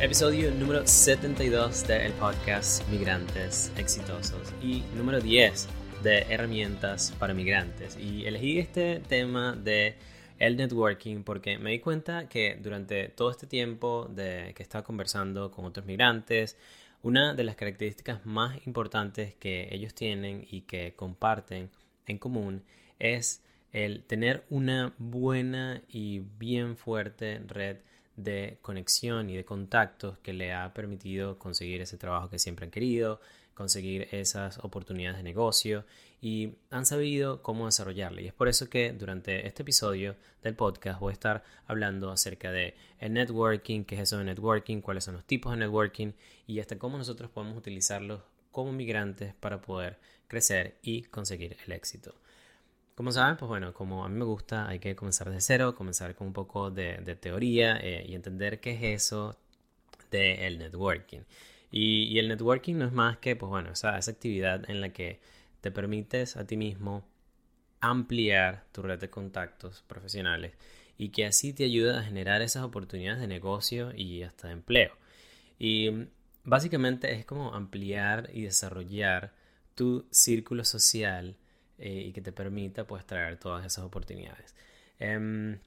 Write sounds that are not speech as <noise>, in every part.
Episodio número 72 del podcast Migrantes Exitosos y número 10 de herramientas para migrantes. Y elegí este tema de el networking porque me di cuenta que durante todo este tiempo de que estaba conversando con otros migrantes, una de las características más importantes que ellos tienen y que comparten en común es el tener una buena y bien fuerte red de conexión y de contactos que le ha permitido conseguir ese trabajo que siempre han querido, conseguir esas oportunidades de negocio y han sabido cómo desarrollarla. Y es por eso que durante este episodio del podcast voy a estar hablando acerca de el networking, qué es eso de networking, cuáles son los tipos de networking y hasta cómo nosotros podemos utilizarlos como migrantes para poder crecer y conseguir el éxito. Como saben, pues bueno, como a mí me gusta, hay que comenzar de cero, comenzar con un poco de, teoría eh, y entender qué es eso del networking. Y, el networking no es más que, pues bueno, esa, esa actividad en la que te permites a ti mismo ampliar tu red de contactos profesionales y que así te ayuda a generar esas oportunidades de negocio y hasta de empleo. Y básicamente es como ampliar y desarrollar tu círculo social eh, y que te permita pues traer todas esas oportunidades. Em,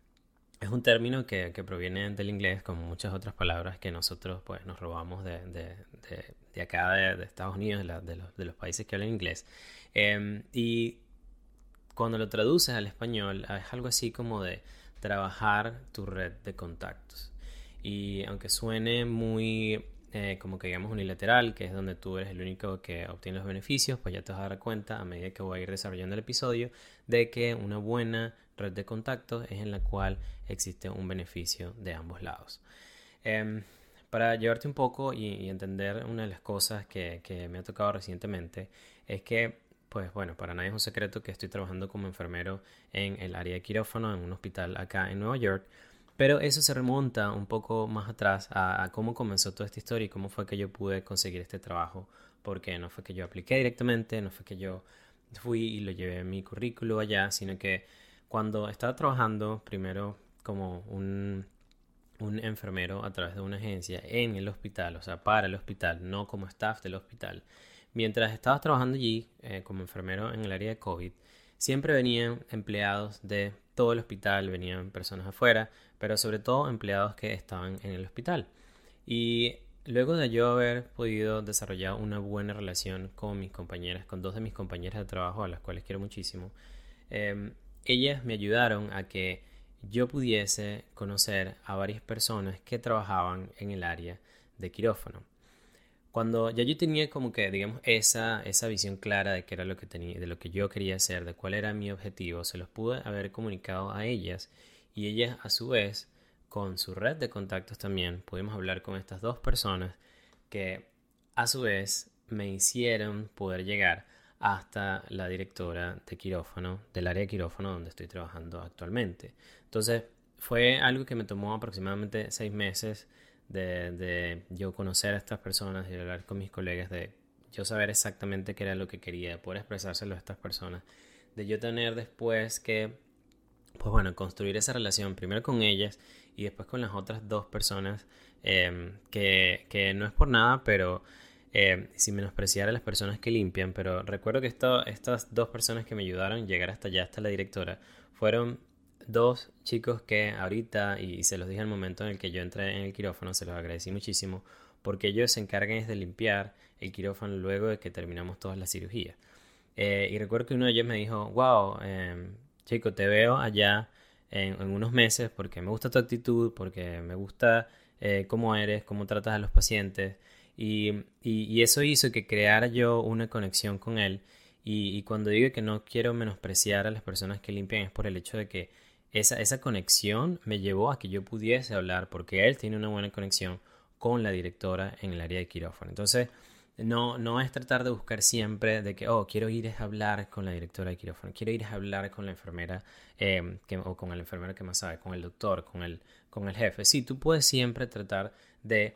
es un término que, que, proviene del inglés, como muchas otras palabras que nosotros pues nos robamos de, de, de, acá, de, Estados Unidos, de, los, de los países que hablan inglés. Em, y cuando lo traduces al español es algo así como de trabajar tu red de contactos. Y aunque suene muy eh, como que digamos unilateral, que es donde tú eres el único que obtiene los beneficios, pues ya te vas a dar cuenta a medida que voy a ir desarrollando el episodio de que una buena red de contactos es en la cual existe un beneficio de ambos lados. Em, para llevarte un poco y, entender una de las cosas que, que me ha tocado recientemente es que pues bueno, para nadie es un secreto que estoy trabajando como enfermero en el área de quirófano en un hospital acá en Nueva York pero eso se remonta un poco más atrás a, cómo comenzó toda esta historia y cómo fue que yo pude conseguir este trabajo. Porque no fue que yo apliqué directamente, no fue que yo fui y lo llevé en mi currículo allá, sino que cuando estaba trabajando primero como un, enfermero a través de una agencia en el hospital, o sea, para el hospital, no como staff del hospital. Mientras estaba trabajando allí eh, como enfermero en el área de COVID, siempre venían empleados de todo el hospital, venían personas afuera, pero sobre todo empleados que estaban en el hospital. Y luego de yo haber podido desarrollar una buena relación con mis compañeras, con dos de mis compañeras de trabajo, a las cuales quiero muchísimo, em, ellas me ayudaron a que yo pudiese conocer a varias personas que trabajaban en el área de quirófano. Cuando ya yo tenía como que, digamos, esa, esa visión clara de qué era lo que tenía, de lo que yo quería hacer, de cuál era mi objetivo, se los pude haber comunicado a ellas y ellas a su vez, con su red de contactos también, pudimos hablar con estas dos personas que a su vez me hicieron poder llegar hasta la directora de quirófano, del área de quirófano donde estoy trabajando actualmente. Entonces, fue algo que me tomó aproximadamente seis meses de, yo conocer a estas personas y hablar con mis colegas, de yo saber exactamente qué era lo que quería, de poder expresárselo a estas personas, de yo tener después que, pues bueno, construir esa relación primero con ellas y después con las otras dos personas, em, que, que, no es por nada, pero eh, sin menospreciar a las personas que limpian, pero recuerdo que esto, estas dos personas que me ayudaron a llegar hasta allá, hasta la directora, fueron dos chicos que ahorita, y se los dije al momento en el que yo entré en el quirófano, se los agradecí muchísimo, porque ellos se encargan de limpiar el quirófano luego de que terminamos todas las cirugías. Eh, y recuerdo que uno de ellos me dijo, wow, em, chico, te veo allá en, unos meses porque me gusta tu actitud, porque me gusta eh, cómo eres, cómo tratas a los pacientes. Y, y, eso hizo que creara yo una conexión con él. Y, cuando digo que no quiero menospreciar a las personas que limpian es por el hecho de que esa, esa conexión me llevó a que yo pudiese hablar, porque él tiene una buena conexión con la directora en el área de quirófano. Entonces, no, no es tratar de buscar siempre de que, oh, quiero ir a hablar con la directora de quirófano, quiero ir a hablar con la enfermera em, que, o con el enfermero que más sabe, con el doctor, con el, con el jefe. Sí, tú puedes siempre tratar de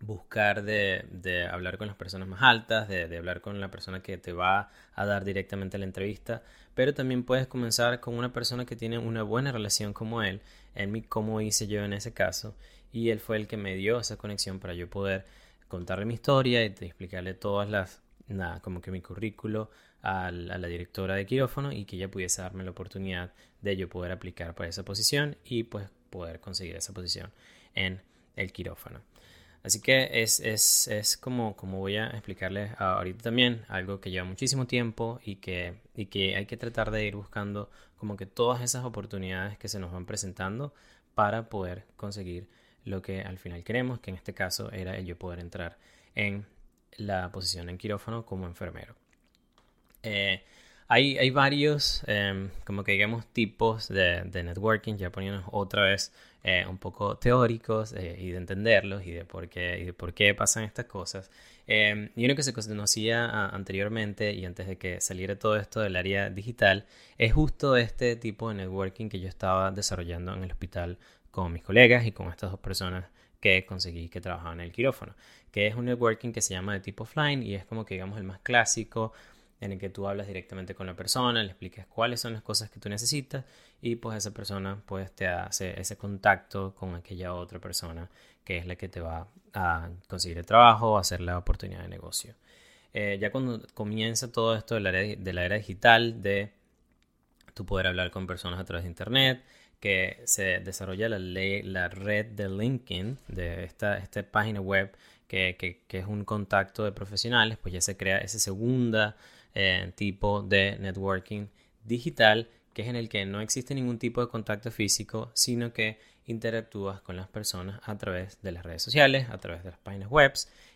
buscar de, de, hablar con las personas más altas, de, hablar con la persona que te va a dar directamente la entrevista, pero también puedes comenzar con una persona que tiene una buena relación como él, en mi, como hice yo en ese caso, y él fue el que me dio esa conexión para yo poder contarle mi historia y explicarle todas las, nada, como que mi currículo a la, directora de quirófano y que ella pudiese darme la oportunidad de yo poder aplicar para esa posición y pues poder conseguir esa posición en el quirófano. Así que es, es, es como, como voy a explicarles ahorita también, algo que lleva muchísimo tiempo y que, y que hay que tratar de ir buscando como que todas esas oportunidades que se nos van presentando para poder conseguir lo que al final queremos, que en este caso era el yo poder entrar en la posición en quirófano como enfermero. Eh, hay, hay, varios, em, como que digamos, tipos de, de networking, ya poniéndonos otra vez eh, un poco teóricos eh, y de entenderlos y de por qué, y de por qué pasan estas cosas. Em, y uno que se conocía anteriormente y antes de que saliera todo esto del área digital es justo este tipo de networking que yo estaba desarrollando en el hospital con mis colegas y con estas dos personas que conseguí que trabajaban en el quirófano, que es un networking que se llama de tipo offline y es como que digamos el más clásico en el que tú hablas directamente con la persona, le expliques cuáles son las cosas que tú necesitas y pues esa persona pues te hace ese contacto con aquella otra persona que es la que te va a conseguir el trabajo o hacer la oportunidad de negocio. Eh, ya cuando comienza todo esto de la, era, de la era digital, de tú poder hablar con personas a través de internet, que se desarrolla la, ley, la red de LinkedIn, de esta, esta página web que, que, es un contacto de profesionales, pues ya se crea ese segunda eh, tipo de networking digital, que es en el que no existe ningún tipo de contacto físico, sino que interactúas con las personas a través de las redes sociales, a través de las páginas web,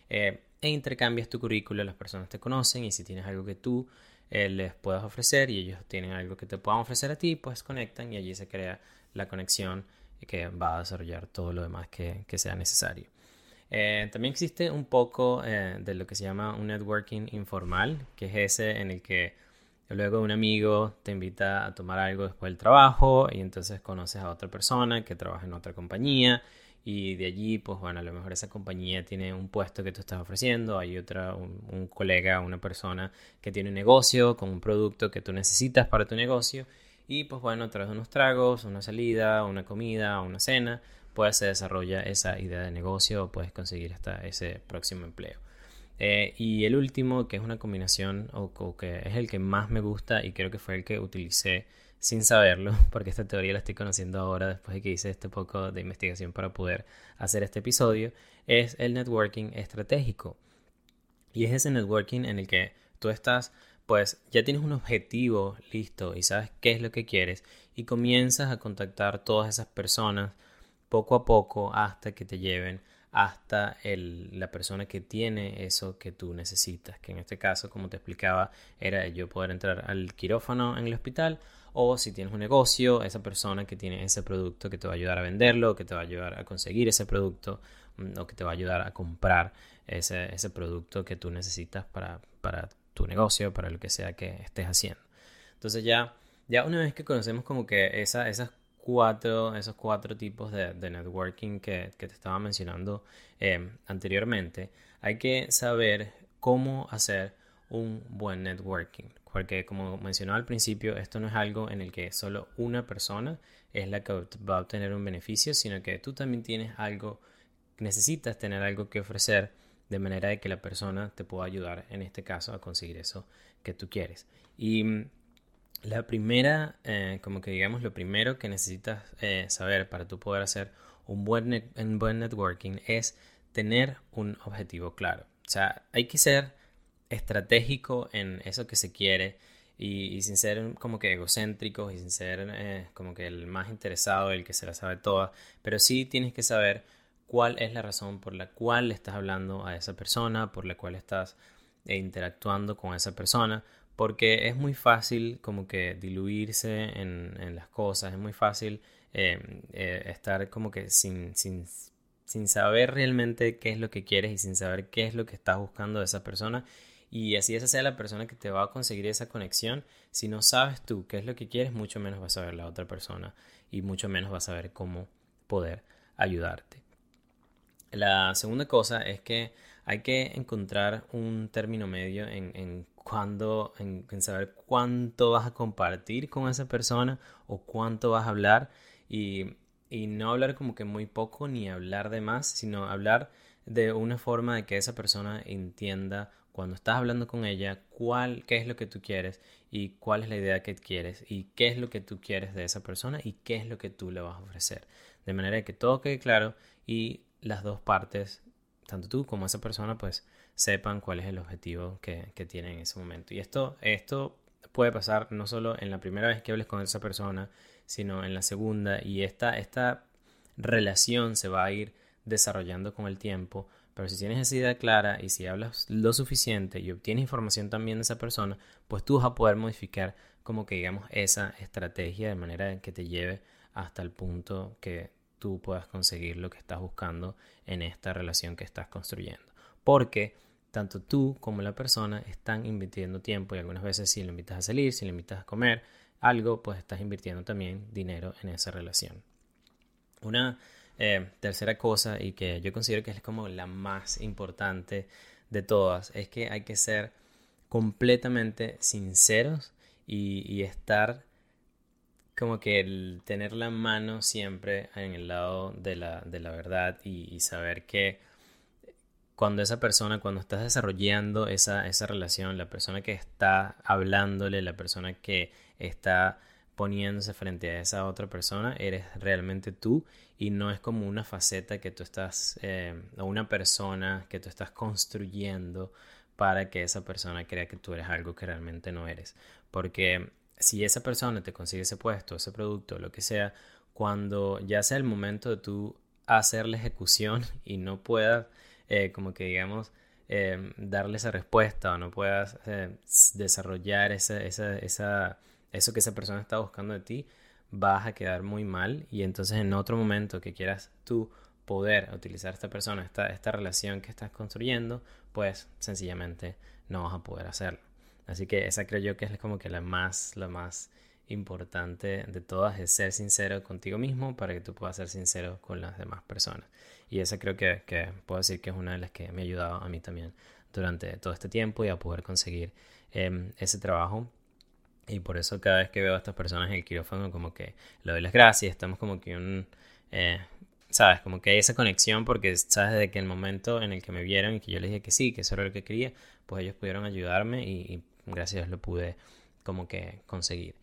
eh, e intercambias tu currículo, las personas te conocen y si tienes algo que tú eh, les puedas ofrecer y ellos tienen algo que te puedan ofrecer a ti, pues conectan y allí se crea la conexión que va a desarrollar todo lo demás que, sea necesario. Eh, también existe un poco eh, de lo que se llama un networking informal, que es ese en el que luego un amigo te invita a tomar algo después del trabajo y entonces conoces a otra persona que trabaja en otra compañía y de allí, pues bueno, a lo mejor esa compañía tiene un puesto que tú estás ofreciendo, hay otra, un, colega, una persona que tiene un negocio con un producto que tú necesitas para tu negocio y pues bueno, de unos tragos, una salida, una comida, una cena, pues se desarrolla esa idea de negocio o puedes conseguir hasta ese próximo empleo. Eh, y el último, que es una combinación o que es el que más me gusta y creo que fue el que utilicé sin saberlo, <laughs> porque esta teoría la estoy conociendo ahora después de que hice este poco de investigación para poder hacer este episodio, es el networking estratégico. Y es ese networking en el que tú estás, pues ya tienes un objetivo listo y sabes qué es lo que quieres y comienzas a contactar todas esas personas poco a poco hasta que te lleven hasta el, la persona que tiene eso que tú necesitas, que en este caso, como te explicaba, era yo poder entrar al quirófano en el hospital o si tienes un negocio, esa persona que tiene ese producto que te va a ayudar a venderlo, que te va a ayudar a conseguir ese producto mm, o que te va a ayudar a comprar ese, ese producto que tú necesitas para, para, tu negocio, para lo que sea que estés haciendo. Entonces ya, ya una vez que conocemos como que esa, esas cuatro, esos cuatro tipos de, networking que, te estaba mencionando eh, anteriormente, hay que saber cómo hacer un buen networking. Porque como mencionaba al principio, esto no es algo en el que solo una persona es la que va a obtener un beneficio, sino que tú también tienes algo, necesitas tener algo que ofrecer de manera de que la persona te pueda ayudar, en este caso, a conseguir eso que tú quieres. Y mm, la primera, eh, como que digamos, lo primero que necesitas eh, saber para tú poder hacer un buen, un buen networking es tener un objetivo claro. O sea, hay que ser estratégico en eso que se quiere y, sin ser como que egocéntrico y sin ser eh, como que el más interesado, el que se la sabe toda, pero sí tienes que saber cuál es la razón por la cual estás hablando a esa persona, por la cual estás interactuando con esa persona, porque es muy fácil como que diluirse en, las cosas, es muy fácil eh, estar como que sin, sin, sin saber realmente qué es lo que quieres y sin saber qué es lo que estás buscando de esa persona y así esa sea la persona que te va a conseguir esa conexión. Si no sabes tú qué es lo que quieres, mucho menos vas a saber la otra persona y mucho menos vas a saber cómo poder ayudarte. La segunda cosa es que hay que encontrar un término medio en, en en, saber cuánto vas a compartir con esa persona o cuánto vas a hablar y, y no hablar como que muy poco ni hablar de más, sino hablar de una forma de que esa persona entienda cuando estás hablando con ella cuál, qué es lo que tú quieres y cuál es la idea que quieres y qué es lo que tú quieres de esa persona y qué es lo que tú le vas a ofrecer. De manera que todo quede claro y las dos partes, tanto tú como esa persona, pues sepan cuál es el objetivo que, que tienen en ese momento. Y esto, esto puede pasar no solo en la primera vez que hables con esa persona, sino en la segunda y esta, esta relación se va a ir desarrollando con el tiempo. Pero si tienes esa idea clara y si hablas lo suficiente y obtienes información también de esa persona, pues tú vas a poder modificar como que digamos esa estrategia de manera que te lleve hasta el punto que tú puedas conseguir lo que estás buscando en esta relación que estás construyendo. Porque tanto tú como la persona están invirtiendo tiempo y algunas veces si lo invitas a salir, si lo invitas a comer algo, pues estás invirtiendo también dinero en esa relación. Una eh, tercera cosa y que yo considero que es como la más importante de todas es que hay que ser completamente sinceros y, estar como que el tener la mano siempre en el lado de la, verdad y saber que cuando esa persona, cuando estás desarrollando esa, esa relación, la persona que está hablándole, la persona que está poniéndose frente a esa otra persona, eres realmente tú y no es como una faceta que tú estás, eh, o una persona que tú estás construyendo para que esa persona crea que tú eres algo que realmente no eres. Porque si esa persona te consigue ese puesto, ese producto, lo que sea, cuando ya sea el momento de tú hacer la ejecución <laughs> y no puedas eh, como que digamos, eh, darle esa respuesta o no puedas eh, desarrollar esa, esa, esa, eso que esa persona está buscando de ti, vas a quedar muy mal y entonces en otro momento que quieras tú poder utilizar esta persona, esta, esta relación que estás construyendo, pues sencillamente no vas a poder hacerlo. Así que esa creo yo que es como que la más, la más importante de todas es ser sincero contigo mismo para que tú puedas ser sincero con las demás personas. Y esa creo que, puedo decir que es una de las que me ha ayudado a mí también durante todo este tiempo y a poder conseguir em, ese trabajo. Y por eso cada vez que veo a estas personas en el quirófano como que le doy las gracias, estamos como que un... Eh, ¿Sabes? Como que hay esa conexión porque sabes de que el momento en el que me vieron y que yo les dije que sí, que eso era lo que quería, pues ellos pudieron ayudarme y, gracias a Dios lo pude como que conseguir.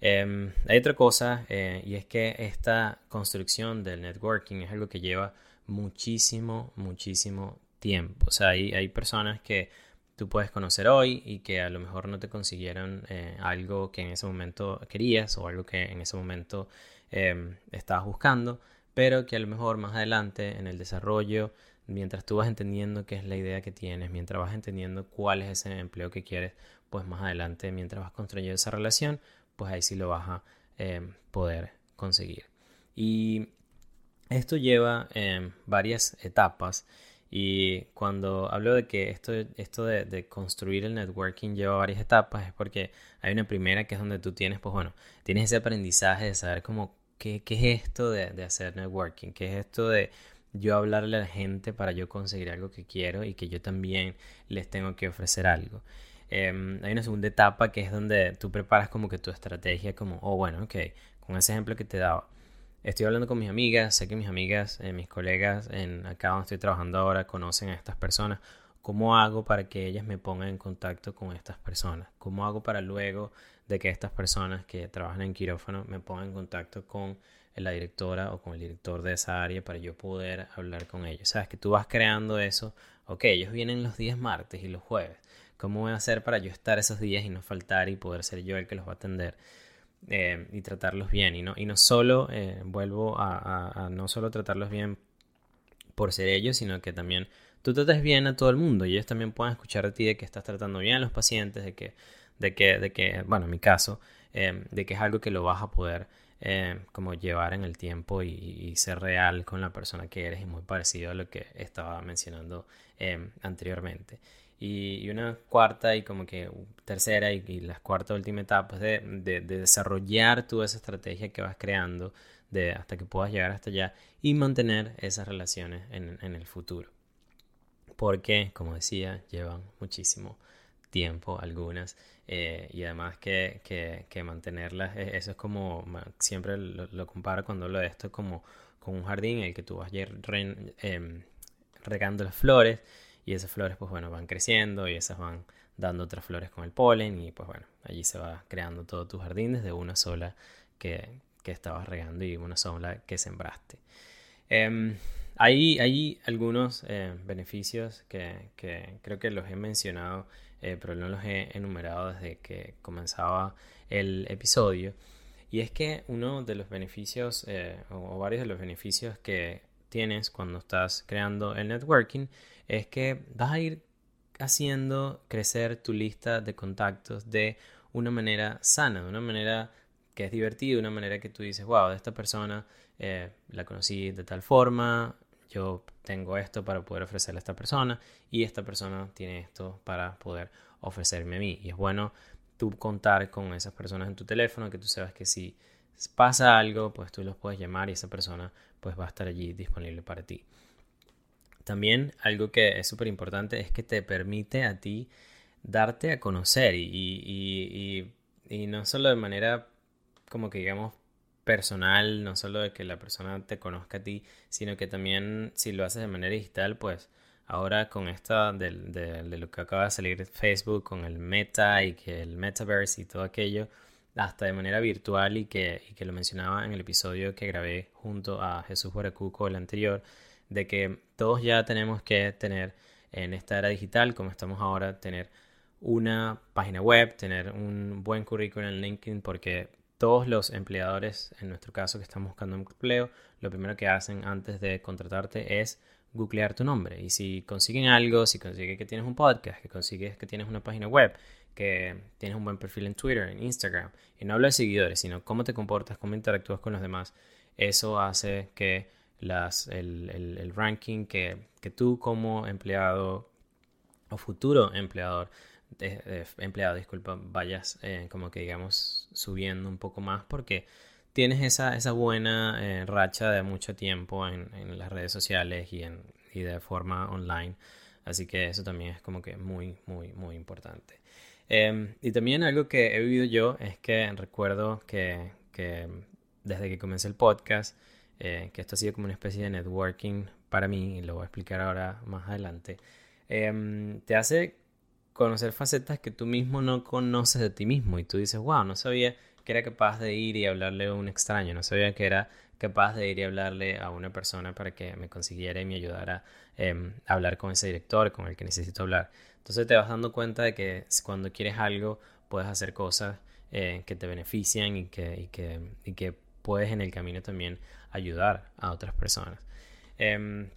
Em, hay otra cosa eh, y es que esta construcción del networking es algo que lleva muchísimo, muchísimo tiempo. O sea, hay, hay personas que tú puedes conocer hoy y que a lo mejor no te consiguieron eh, algo que en ese momento querías o algo que en ese momento em, estabas buscando, pero que a lo mejor más adelante en el desarrollo, mientras tú vas entendiendo qué es la idea que tienes, mientras vas entendiendo cuál es ese empleo que quieres, pues más adelante, mientras vas construyendo esa relación, pues ahí sí lo vas a em, poder conseguir. Y esto lleva eh, varias etapas y cuando hablo de que esto, esto de, construir el networking lleva varias etapas es porque hay una primera que es donde tú tienes, pues bueno, tienes ese aprendizaje de saber cómo, qué, qué es esto de, de, hacer networking, qué es esto de yo hablarle a la gente para yo conseguir algo que quiero y que yo también les tengo que ofrecer algo. Em, hay una segunda etapa que es donde tú preparas como que tu estrategia, como, oh bueno, ok, con ese ejemplo que te daba Estoy hablando con mis amigas, sé que mis amigas, eh, mis colegas en acá donde estoy trabajando ahora conocen a estas personas. ¿Cómo hago para que ellas me pongan en contacto con estas personas? ¿Cómo hago para luego de que estas personas que trabajan en quirófano me pongan en contacto con la directora o con el director de esa área para yo poder hablar con ellos? Sabes que tú vas creando eso. Ok, ellos vienen los días martes y los jueves. ¿Cómo voy a hacer para yo estar esos días y no faltar y poder ser yo el que los va a atender? Eh, y tratarlos bien. Y no, y no solo, eh, vuelvo a, no solo tratarlos bien por ser ellos, sino que también tú trates bien a todo el mundo y ellos también puedan escuchar de ti de que estás tratando bien a los pacientes, de que, de que, de que bueno, en mi caso, eh, de que es algo que lo vas a poder como llevar en el tiempo y, ser real con la persona que eres y muy parecido a lo que estaba mencionando anteriormente. Y, una cuarta y como que tercera y, la cuarta última etapa es de, de, desarrollar toda esa estrategia que vas creando de hasta que puedas llegar hasta allá y mantener esas relaciones en, en el futuro. Porque, como decía, llevan muchísimo tiempo algunas eh, y además que, que, que, mantenerlas, e, eso es como, siempre lo, comparo cuando hablo de esto como con un jardín en el que tú vas em, regando las flores y esas flores pues bueno van creciendo y esas van dando otras flores con el polen y pues bueno, allí se va creando todo tu jardín desde una sola que, que estabas regando y una sola que sembraste. Eh, hay, hay, algunos eh, beneficios que, que, creo que los he mencionado eh, pero no los he enumerado desde que comenzaba el episodio. Y es que uno de los beneficios, eh, o varios de los beneficios que tienes cuando estás creando el networking, es que vas a ir haciendo crecer tu lista de contactos de una manera sana, de una manera que es divertida, de una manera que tú dices, wow, de esta persona eh, la conocí de tal forma, yo tengo esto para poder ofrecerle a esta persona y esta persona tiene esto para poder ofrecerme a mí. Y es bueno tú contar con esas personas en tu teléfono, que tú sabes que si pasa algo, pues tú los puedes llamar y esa persona pues va a estar allí disponible para ti. También algo que es súper importante es que te permite a ti darte a conocer y, y, y, no solo de manera como que digamos personal, no solo de que la persona te conozca a ti, sino que también si lo haces de manera digital, pues ahora con esta de, de, lo que acaba de salir Facebook, con el meta y que el metaverse y todo aquello, hasta de manera virtual y que, y que lo mencionaba en el episodio que grabé junto a Jesús Guaracuco, el anterior, de que todos ya tenemos que tener en esta era digital, como estamos ahora, tener una página web, tener un buen currículum en LinkedIn, porque todos los empleadores, en nuestro caso que están buscando un empleo, lo primero que hacen antes de contratarte es googlear tu nombre. Y si consiguen algo, si consiguen que tienes un podcast, que consigues que tienes una página web, que tienes un buen perfil en Twitter, en Instagram, y no hablo de seguidores, sino cómo te comportas, cómo interactúas con los demás, eso hace que las, el, el, ranking que, que tú como empleado o futuro empleador de, empleado, disculpa, vayas eh, como que digamos subiendo un poco más porque tienes esa, esa buena eh, racha de mucho tiempo en, en, las redes sociales y, en, y de forma online. Así que eso también es como que muy, muy, muy importante. Em, y también algo que he vivido yo es que recuerdo que, desde que comencé el podcast, eh, que esto ha sido como una especie de networking para mí, y lo voy a explicar ahora más adelante, em, te hace conocer facetas que tú mismo no conoces de ti mismo y tú dices, wow, no sabía que era capaz de ir y hablarle a un extraño, no sabía que era capaz de ir y hablarle a una persona para que me consiguiera y me ayudara em, a hablar con ese director con el que necesito hablar. Entonces te vas dando cuenta de que cuando quieres algo puedes hacer cosas eh, que te benefician y que, y que, puedes en el camino también ayudar a otras personas. Em,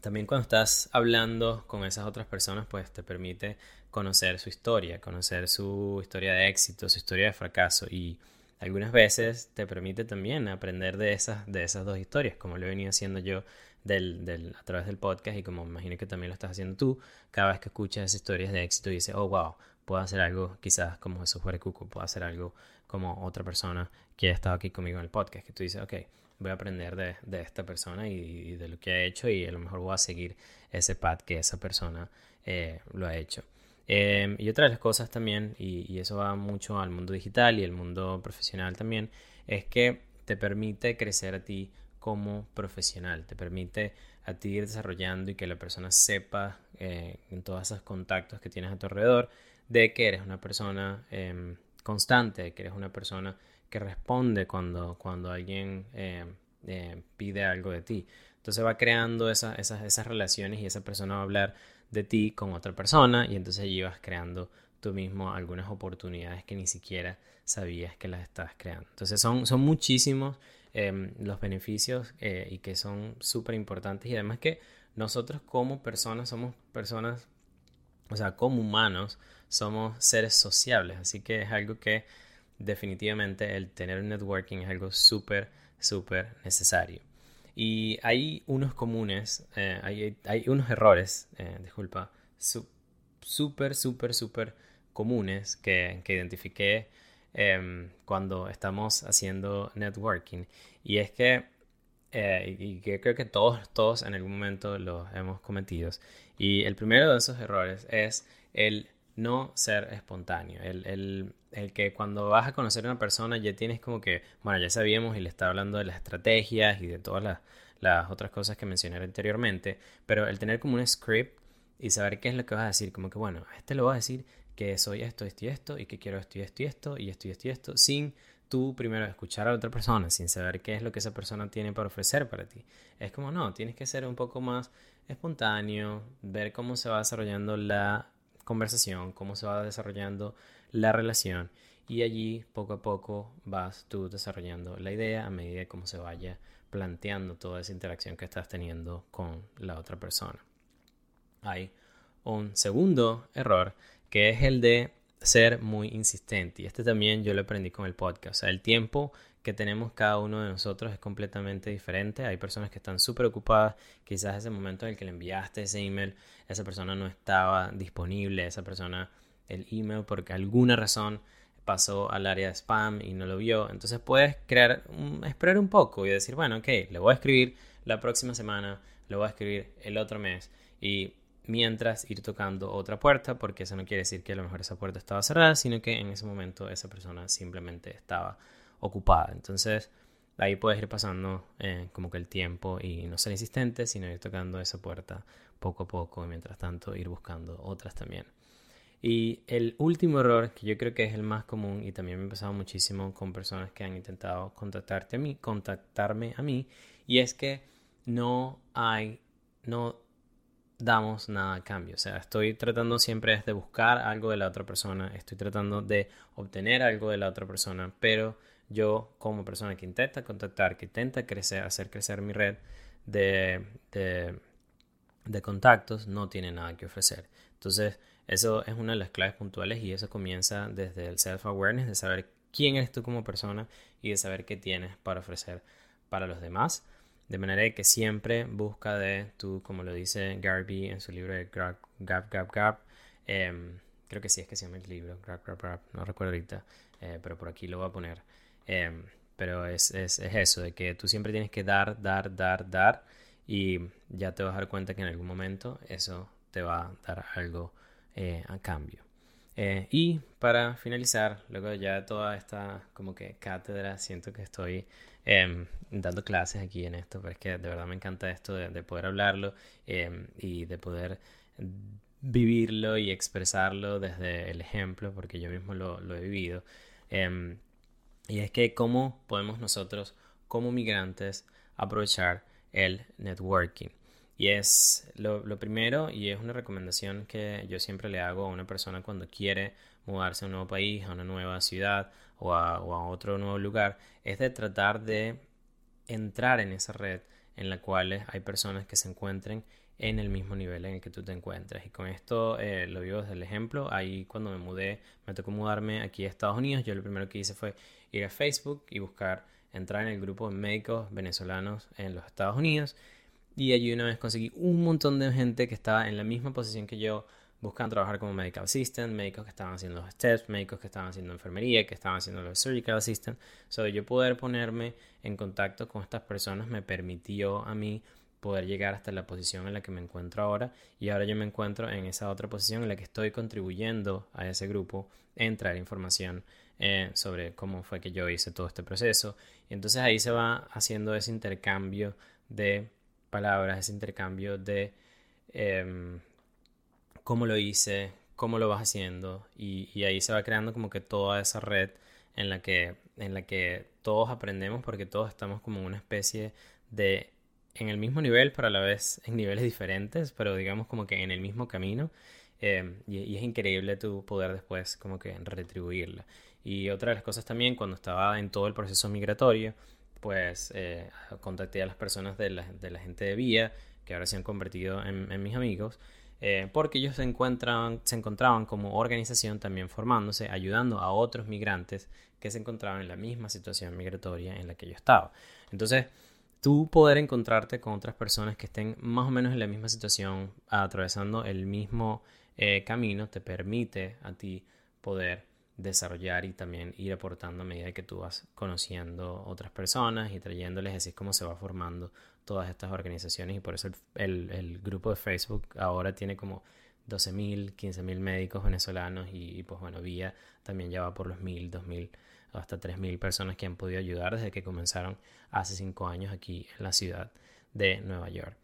también cuando estás hablando con esas otras personas, pues te permite conocer su historia, conocer su historia de éxito, su historia de fracaso y algunas veces te permite también aprender de esas, de esas dos historias, como lo he venido haciendo yo del, del, a través del podcast y como me imagino que también lo estás haciendo tú, cada vez que escuchas esas historias de éxito y dices, oh, wow, puedo hacer algo quizás como Jesús Cuco, puedo hacer algo como otra persona que ha estado aquí conmigo en el podcast, que tú dices, ok, voy a aprender de, de esta persona y, de lo que ha hecho y a lo mejor voy a seguir ese path que esa persona eh, lo ha hecho. Em, y otra de las cosas también, y, eso va mucho al mundo digital y el mundo profesional también, es que te permite crecer a ti como profesional, te permite a ti ir desarrollando y que la persona sepa eh, en todos esos contactos que tienes a tu alrededor de que eres una persona em, constante, que eres una persona que responde cuando, cuando alguien em, eh, pide algo de ti. Entonces va creando esas, esas relaciones y esa persona va a hablar de ti con otra persona y entonces allí vas creando tú mismo algunas oportunidades que ni siquiera sabías que las estabas creando. Entonces son, son muchísimos em, los beneficios eh, y que son súper importantes y además que nosotros como personas somos personas, o sea, como humanos somos seres sociables, así que es algo que definitivamente el tener un networking es algo súper, súper necesario. Y hay unos comunes, eh, hay, hay, unos errores, eh, disculpa, súper, súper, súper comunes que, que identifiqué em, cuando estamos haciendo networking. Y es que, eh, y que creo que todos, todos en algún momento los hemos cometido. Y el primero de esos errores es el no ser espontáneo. El, que cuando vas a conocer a una persona ya tienes como que, bueno, ya sabíamos y le está hablando de las estrategias y de todas las, otras cosas que mencioné anteriormente, pero el tener como un script y saber qué es lo que vas a decir, como que, bueno, este lo vas a decir que soy esto, esto y esto, y que quiero esto y esto y esto, y esto y esto y esto, sin tú primero escuchar a otra persona, sin saber qué es lo que esa persona tiene para ofrecer para ti. Es como, no, tienes que ser un poco más espontáneo, ver cómo se va desarrollando la conversación, cómo se va desarrollando la relación y allí poco a poco vas tú desarrollando la idea a medida de cómo se vaya planteando toda esa interacción que estás teniendo con la otra persona. Hay un segundo error que es el de ser muy insistente y este también yo lo aprendí con el podcast. O sea, el tiempo que tenemos cada uno de nosotros es completamente diferente. Hay personas que están súper ocupadas, quizás ese momento en el que le enviaste ese email, esa persona no estaba disponible, esa persona, el email, porque alguna razón pasó al área de spam y no lo vio. Entonces puedes crear, esperar un poco y decir, bueno, ok, le voy a escribir la próxima semana, le voy a escribir el otro mes y mientras ir tocando otra puerta, porque eso no quiere decir que a lo mejor esa puerta estaba cerrada, sino que en ese momento esa persona simplemente estaba ocupada. Entonces, ahí puedes ir pasando eh, como que el tiempo y no ser insistente, sino ir tocando esa puerta poco a poco y mientras tanto ir buscando otras también. Y el último error, que yo creo que es el más común y también me ha pasado muchísimo con personas que han intentado contactarte a mí, contactarme a mí, y es que no hay, no damos nada a cambio. O sea, estoy tratando siempre de buscar algo de la otra persona, estoy tratando de obtener algo de la otra persona, pero yo como persona que intenta contactar, que intenta crecer, hacer crecer mi red de, de, contactos, no tiene nada que ofrecer. Entonces, eso es una de las claves puntuales y eso comienza desde el self-awareness, de saber quién eres tú como persona y de saber qué tienes para ofrecer para los demás. De manera que siempre busca de tú, como lo dice Garby en su libro de Gap, Gap, Gap, em, creo que sí es que se llama el libro, Gap, Gap, Gap, no recuerdo ahorita, eh, pero por aquí lo voy a poner. Em, pero es, es, es, eso, de que tú siempre tienes que dar, dar, dar, dar y ya te vas a dar cuenta que en algún momento eso te va a dar algo eh, a cambio. Eh, y para finalizar, luego ya de toda esta como que cátedra, siento que estoy em, dando clases aquí en esto, pero es que de verdad me encanta esto de, poder hablarlo em, y de poder vivirlo y expresarlo desde el ejemplo, porque yo mismo lo, lo he vivido. Y es que cómo podemos nosotros, como migrantes, aprovechar el networking. Y es lo, primero y es una recomendación que yo siempre le hago a una persona cuando quiere mudarse a un nuevo país, a una nueva ciudad o a, o a otro nuevo lugar, es de tratar de entrar en esa red en la cual hay personas que se encuentren en el mismo nivel en el que tú te encuentras. Y con esto eh, lo digo desde el ejemplo. Ahí cuando me mudé, me tocó mudarme aquí a Estados Unidos. Yo lo primero que hice fue ir a Facebook y buscar entrar en el grupo de médicos venezolanos en los Estados Unidos. Y allí una vez conseguí un montón de gente que estaba en la misma posición que yo, buscando trabajar como medical assistant, médicos que estaban haciendo los steps, médicos que estaban haciendo enfermería, que estaban haciendo los surgical assistant. So, yo poder ponerme en contacto con estas personas me permitió a mí poder llegar hasta la posición en la que me encuentro ahora y ahora yo me encuentro en esa otra posición en la que estoy contribuyendo a ese grupo en traer información eh, sobre cómo fue que yo hice todo este proceso. Y entonces ahí se va haciendo ese intercambio de palabras, ese intercambio de em, cómo lo hice, cómo lo vas haciendo y, y, ahí se va creando como que toda esa red en la que en la que todos aprendemos porque todos estamos como una especie de en el mismo nivel, pero a la vez en niveles diferentes, pero digamos como que en el mismo camino. Eh, y, es increíble tu poder después como que retribuirla. Y otra de las cosas también, cuando estaba en todo el proceso migratorio, pues eh, contacté a las personas de la, de la, gente de Vía, que ahora se han convertido en, mis amigos, eh, porque ellos se, encuentran, se encontraban como organización también formándose, ayudando a otros migrantes que se encontraban en la misma situación migratoria en la que yo estaba. Entonces, tú poder encontrarte con otras personas que estén más o menos en la misma situación, atravesando el mismo eh, camino, te permite a ti poder desarrollar y también ir aportando a medida que tú vas conociendo otras personas y trayéndoles, así es como se va formando todas estas organizaciones. Y por eso el, grupo de Facebook ahora tiene como 12.000, 15.000 médicos venezolanos y, pues bueno, Vía también ya va por los 1.000, 2.000 o hasta 3.000 personas que han podido ayudar desde que comenzaron hace 5 años aquí en la ciudad de Nueva York.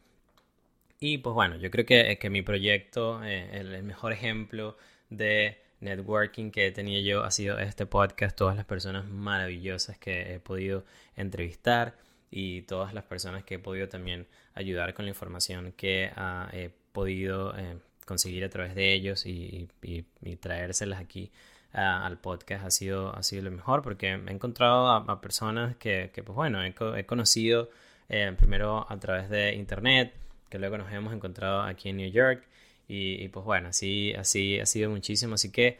Y pues bueno, yo creo que, que mi proyecto, eh, el, mejor ejemplo de networking que he tenido yo ha sido este podcast, todas las personas maravillosas que he podido entrevistar y todas las personas que he podido también ayudar con la información que he podido eh, conseguir a través de ellos y, traérselas aquí al podcast ha sido, ha sido lo mejor porque he encontrado a, personas que, pues bueno, he, conocido eh, primero a través de internet, que luego nos hemos encontrado aquí en New York y, pues bueno, así, así ha sido muchísimo, así que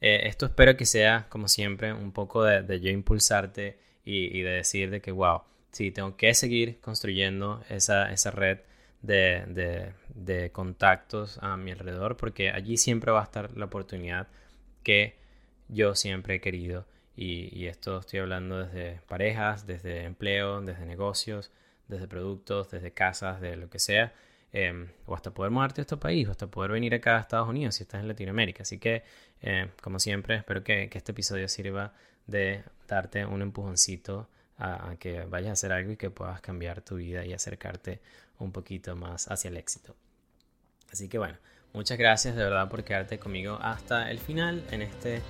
eh, esto espero que sea como siempre un poco de, yo impulsarte y, de decir de que wow, sí, tengo que seguir construyendo esa, esa red de, contactos a mi alrededor, porque allí siempre va a estar la oportunidad que yo siempre he querido. Y, esto estoy hablando desde parejas, desde empleo, desde negocios, desde productos, desde casas, de lo que sea. Em, o hasta poder moverte a este país, o hasta poder venir acá a Estados Unidos si estás en Latinoamérica. Así que, em, como siempre, espero que, este episodio sirva de darte un empujoncito a, que vayas a hacer algo y que puedas cambiar tu vida y acercarte un poquito más hacia el éxito. Así que bueno, muchas gracias de verdad por quedarte conmigo hasta el final en este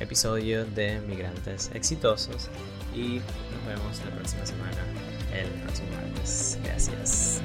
episodio de Migrantes Exitosos y nos vemos la próxima semana, el próximo martes. Gracias.